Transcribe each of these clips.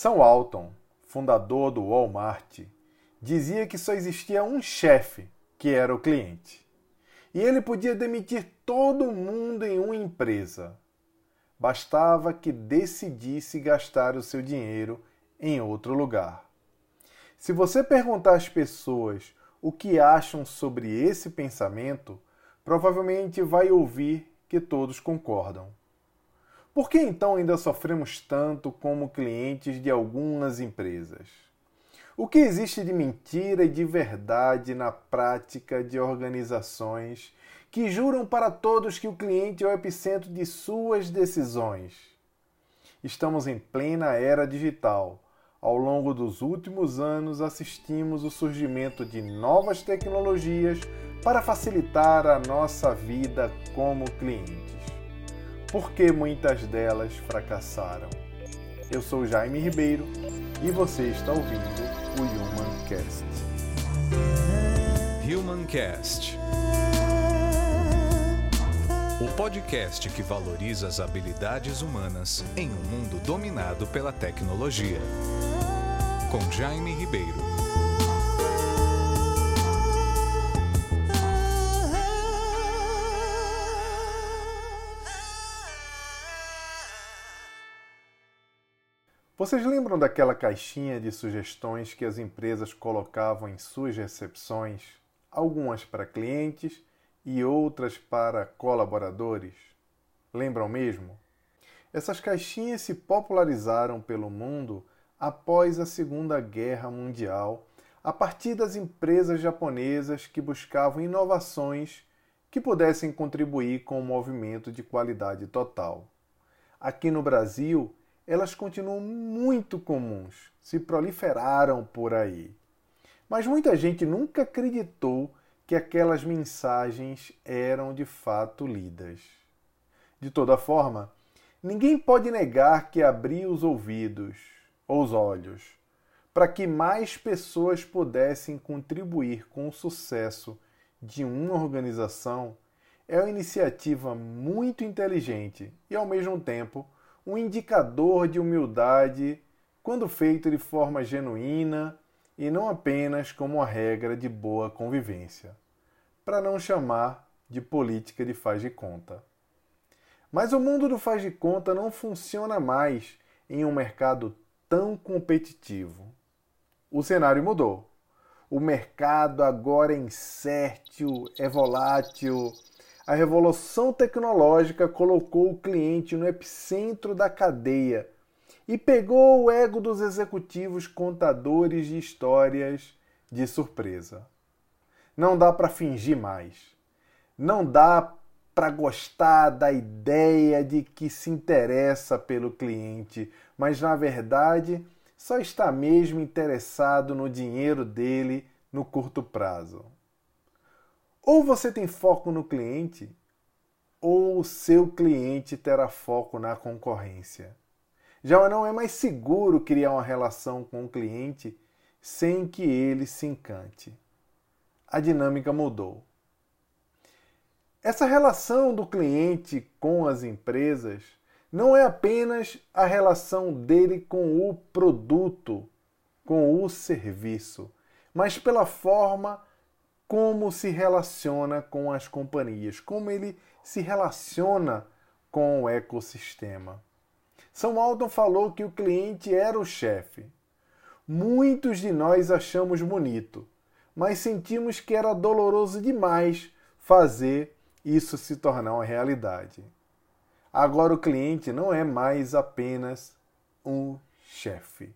Sam Walton, fundador do Walmart, dizia que só existia um chefe, que era o cliente. E ele podia demitir todo mundo em uma empresa. Bastava que decidisse gastar o seu dinheiro em outro lugar. Se você perguntar às pessoas o que acham sobre esse pensamento, provavelmente vai ouvir que todos concordam. Por que então ainda sofremos tanto como clientes de algumas empresas? O que existe de mentira e de verdade na prática de organizações que juram para todos que o cliente é o epicentro de suas decisões? Estamos em plena era digital. Ao longo dos últimos anos, assistimos o surgimento de novas tecnologias para facilitar a nossa vida como clientes porque muitas delas fracassaram. Eu sou Jaime Ribeiro e você está ouvindo o Humancast. Humancast. O podcast que valoriza as habilidades humanas em um mundo dominado pela tecnologia. Com Jaime Ribeiro. Vocês lembram daquela caixinha de sugestões que as empresas colocavam em suas recepções, algumas para clientes e outras para colaboradores? Lembram mesmo? Essas caixinhas se popularizaram pelo mundo após a Segunda Guerra Mundial, a partir das empresas japonesas que buscavam inovações que pudessem contribuir com o movimento de qualidade total. Aqui no Brasil, elas continuam muito comuns, se proliferaram por aí. Mas muita gente nunca acreditou que aquelas mensagens eram de fato lidas. De toda forma, ninguém pode negar que abrir os ouvidos ou os olhos para que mais pessoas pudessem contribuir com o sucesso de uma organização é uma iniciativa muito inteligente e, ao mesmo tempo, um indicador de humildade quando feito de forma genuína e não apenas como uma regra de boa convivência, para não chamar de política de faz de conta. Mas o mundo do faz de conta não funciona mais em um mercado tão competitivo. O cenário mudou. O mercado agora é incerto, é volátil, a revolução tecnológica colocou o cliente no epicentro da cadeia e pegou o ego dos executivos contadores de histórias de surpresa. Não dá para fingir mais. Não dá para gostar da ideia de que se interessa pelo cliente, mas na verdade só está mesmo interessado no dinheiro dele no curto prazo. Ou você tem foco no cliente, ou o seu cliente terá foco na concorrência. Já não é mais seguro criar uma relação com o cliente sem que ele se encante. A dinâmica mudou. Essa relação do cliente com as empresas não é apenas a relação dele com o produto, com o serviço, mas pela forma como se relaciona com as companhias, como ele se relaciona com o ecossistema. São Alton falou que o cliente era o chefe. Muitos de nós achamos bonito, mas sentimos que era doloroso demais fazer isso se tornar uma realidade. Agora o cliente não é mais apenas um chefe.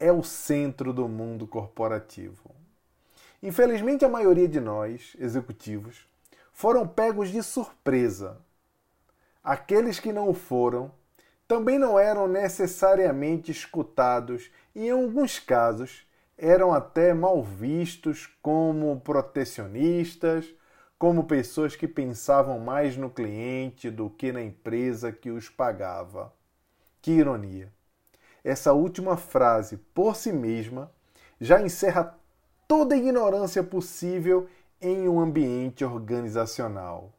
É o centro do mundo corporativo. Infelizmente, a maioria de nós, executivos, foram pegos de surpresa. Aqueles que não foram também não eram necessariamente escutados e, em alguns casos, eram até mal vistos como protecionistas, como pessoas que pensavam mais no cliente do que na empresa que os pagava. Que ironia! Essa última frase, por si mesma, já encerra toda a ignorância possível em um ambiente organizacional.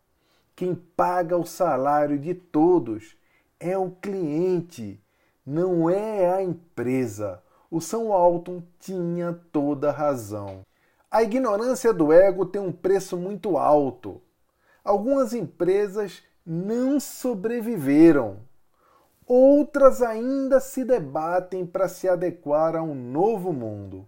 Quem paga o salário de todos é o cliente. não é a empresa. O Sam Walton tinha toda razão. A ignorância do ego tem um preço muito alto. Algumas empresas não sobreviveram. Outras ainda se debatem para se adequar a um novo mundo.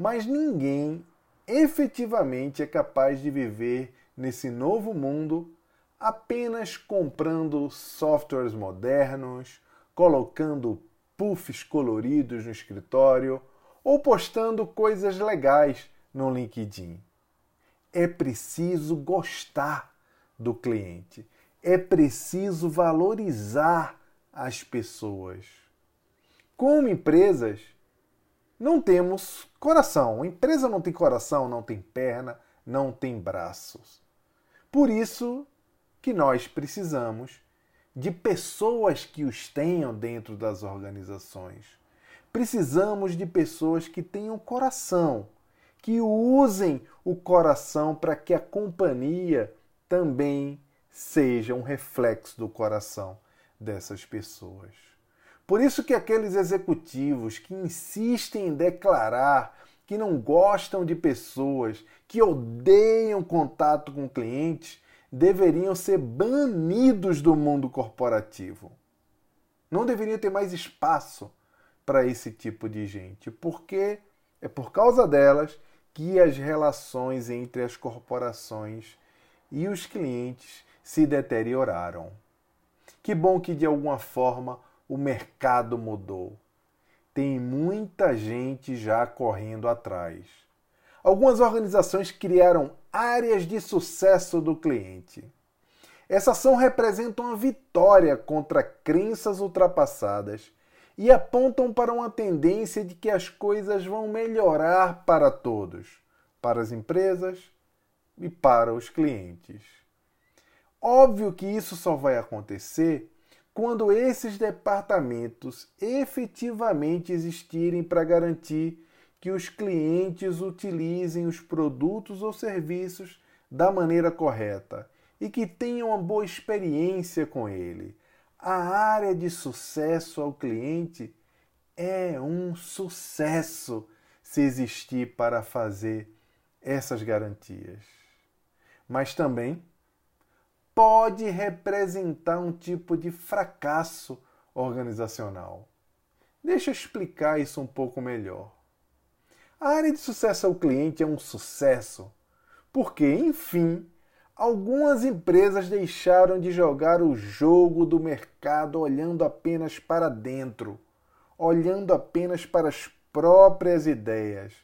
Mas ninguém efetivamente é capaz de viver nesse novo mundo apenas comprando softwares modernos, colocando puffs coloridos no escritório ou postando coisas legais no LinkedIn. É preciso gostar do cliente, é preciso valorizar as pessoas. Como empresas, não temos coração. A empresa não tem coração, não tem perna, não tem braços. Por isso que nós precisamos de pessoas que os tenham dentro das organizações. Precisamos de pessoas que tenham coração, que usem o coração para que a companhia também seja um reflexo do coração dessas pessoas. Por isso que aqueles executivos que insistem em declarar que não gostam de pessoas, que odeiam contato com clientes, deveriam ser banidos do mundo corporativo. Não deveria ter mais espaço para esse tipo de gente, porque é por causa delas que as relações entre as corporações e os clientes se deterioraram. Que bom que de alguma forma o mercado mudou. Tem muita gente já correndo atrás. Algumas organizações criaram áreas de sucesso do cliente. Essa ação representa uma vitória contra crenças ultrapassadas e apontam para uma tendência de que as coisas vão melhorar para todos, para as empresas e para os clientes. Óbvio que isso só vai acontecer quando esses departamentos efetivamente existirem para garantir que os clientes utilizem os produtos ou serviços da maneira correta e que tenham uma boa experiência com ele. A área de sucesso ao cliente é um sucesso se existir para fazer essas garantias. Mas também pode representar um tipo de fracasso organizacional. Deixa eu explicar isso um pouco melhor. A área de sucesso ao cliente é um sucesso porque, enfim, algumas empresas deixaram de jogar o jogo do mercado olhando apenas para dentro, olhando apenas para as próprias ideias.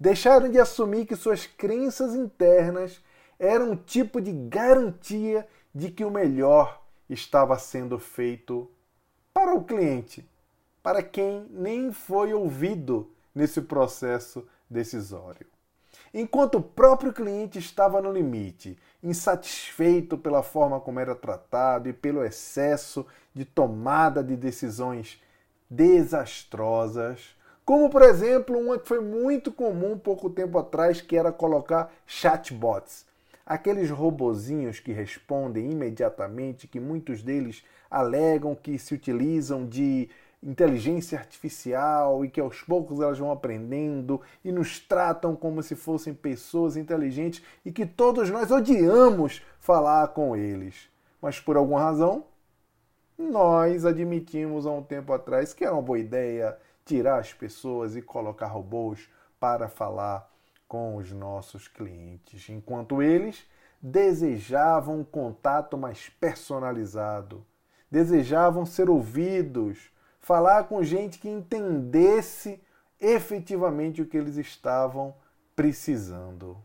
Deixaram de assumir que suas crenças internas era um tipo de garantia de que o melhor estava sendo feito para o cliente, para quem nem foi ouvido nesse processo decisório. Enquanto o próprio cliente estava no limite, insatisfeito pela forma como era tratado e pelo excesso de tomada de decisões desastrosas, como por exemplo uma que foi muito comum pouco tempo atrás, que era colocar chatbots aqueles robozinhos que respondem imediatamente, que muitos deles alegam que se utilizam de inteligência artificial e que aos poucos elas vão aprendendo e nos tratam como se fossem pessoas inteligentes e que todos nós odiamos falar com eles. Mas por alguma razão, nós admitimos há um tempo atrás que era uma boa ideia tirar as pessoas e colocar robôs para falar com os nossos clientes, enquanto eles desejavam um contato mais personalizado, desejavam ser ouvidos, falar com gente que entendesse efetivamente o que eles estavam precisando.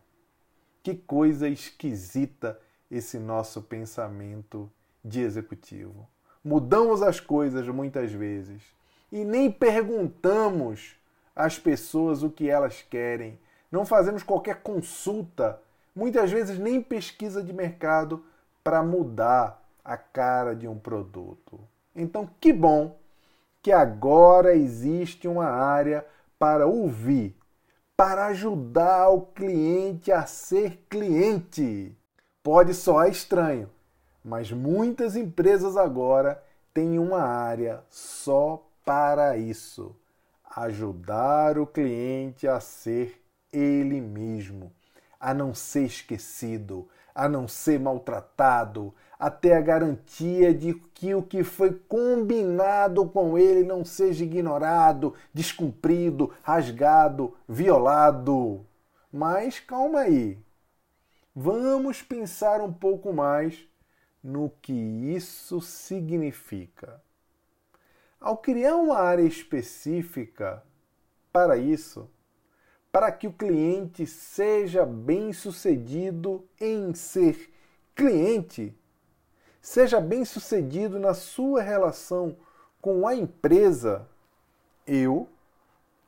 Que coisa esquisita esse nosso pensamento de executivo. Mudamos as coisas muitas vezes e nem perguntamos às pessoas o que elas querem não fazemos qualquer consulta, muitas vezes nem pesquisa de mercado para mudar a cara de um produto. Então, que bom que agora existe uma área para ouvir, para ajudar o cliente a ser cliente. Pode soar estranho, mas muitas empresas agora têm uma área só para isso: ajudar o cliente a ser ele mesmo, a não ser esquecido, a não ser maltratado, a ter a garantia de que o que foi combinado com ele não seja ignorado, descumprido, rasgado, violado. Mas calma aí. Vamos pensar um pouco mais no que isso significa. Ao criar uma área específica para isso, para que o cliente seja bem sucedido em ser cliente, seja bem sucedido na sua relação com a empresa, eu,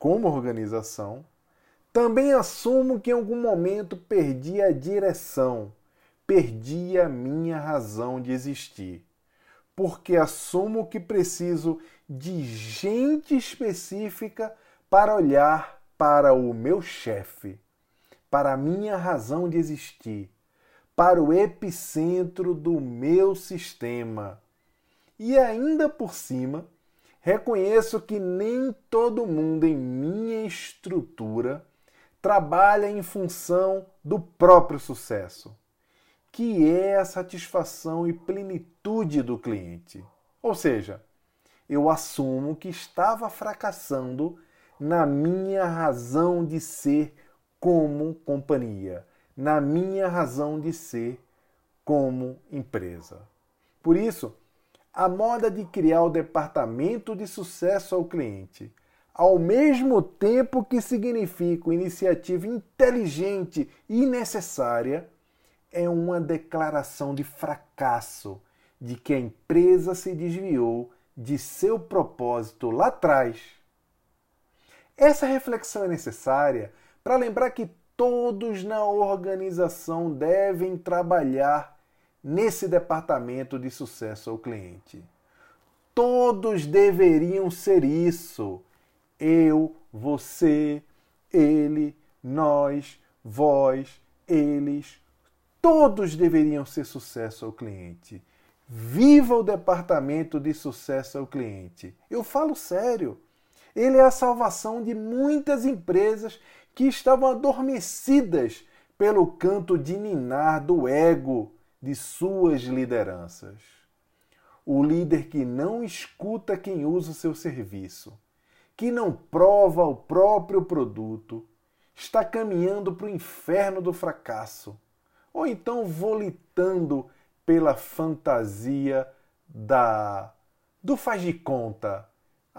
como organização, também assumo que em algum momento perdi a direção, perdi a minha razão de existir. Porque assumo que preciso de gente específica para olhar para o meu chefe, para a minha razão de existir, para o epicentro do meu sistema. E ainda por cima, reconheço que nem todo mundo em minha estrutura trabalha em função do próprio sucesso, que é a satisfação e plenitude do cliente. Ou seja, eu assumo que estava fracassando na minha razão de ser como companhia, na minha razão de ser como empresa. Por isso, a moda de criar o departamento de sucesso ao cliente, ao mesmo tempo que significa iniciativa inteligente e necessária, é uma declaração de fracasso de que a empresa se desviou de seu propósito lá atrás essa reflexão é necessária para lembrar que todos na organização devem trabalhar nesse departamento de sucesso ao cliente. Todos deveriam ser isso. Eu, você, ele, nós, vós, eles. Todos deveriam ser sucesso ao cliente. Viva o departamento de sucesso ao cliente. Eu falo sério. Ele é a salvação de muitas empresas que estavam adormecidas pelo canto de ninar do ego de suas lideranças. O líder que não escuta quem usa o seu serviço, que não prova o próprio produto, está caminhando para o inferno do fracasso, ou então volitando pela fantasia da do faz de conta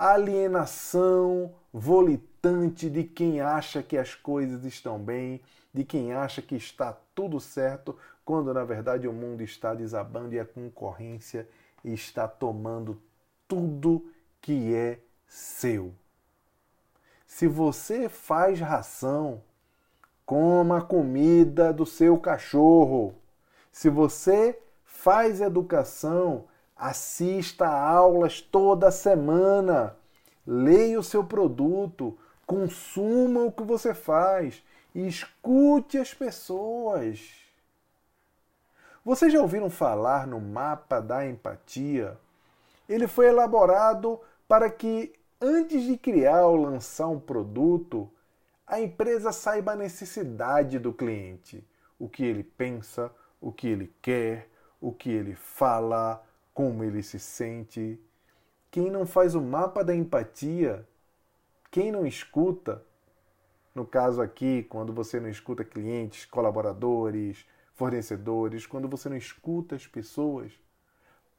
alienação volitante de quem acha que as coisas estão bem, de quem acha que está tudo certo, quando na verdade o mundo está desabando e a concorrência está tomando tudo que é seu. Se você faz ração, coma a comida do seu cachorro. Se você faz educação, Assista a aulas toda semana. Leia o seu produto. Consuma o que você faz. Escute as pessoas. Vocês já ouviram falar no mapa da empatia? Ele foi elaborado para que, antes de criar ou lançar um produto, a empresa saiba a necessidade do cliente, o que ele pensa, o que ele quer, o que ele fala, como ele se sente. Quem não faz o mapa da empatia, quem não escuta, no caso aqui, quando você não escuta clientes, colaboradores, fornecedores, quando você não escuta as pessoas,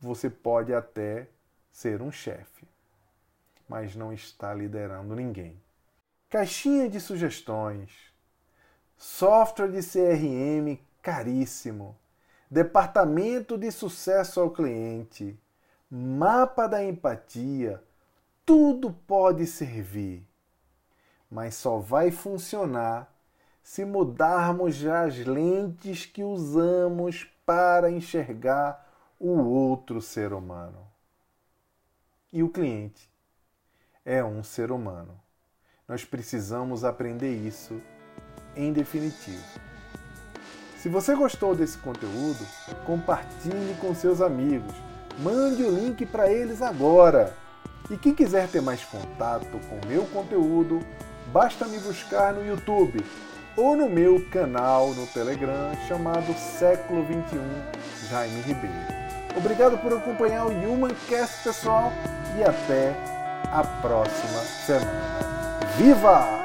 você pode até ser um chefe, mas não está liderando ninguém. Caixinha de sugestões, software de CRM caríssimo, departamento de sucesso ao cliente, mapa da empatia, tudo pode servir, mas só vai funcionar se mudarmos as lentes que usamos para enxergar o outro ser humano. E o cliente é um ser humano. Nós precisamos aprender isso em definitivo. Se você gostou desse conteúdo, compartilhe com seus amigos. Mande o link para eles agora. E quem quiser ter mais contato com meu conteúdo, basta me buscar no YouTube ou no meu canal no Telegram chamado Século 21 Jaime Ribeiro. Obrigado por acompanhar o Humancast, pessoal, e até a próxima semana. Viva!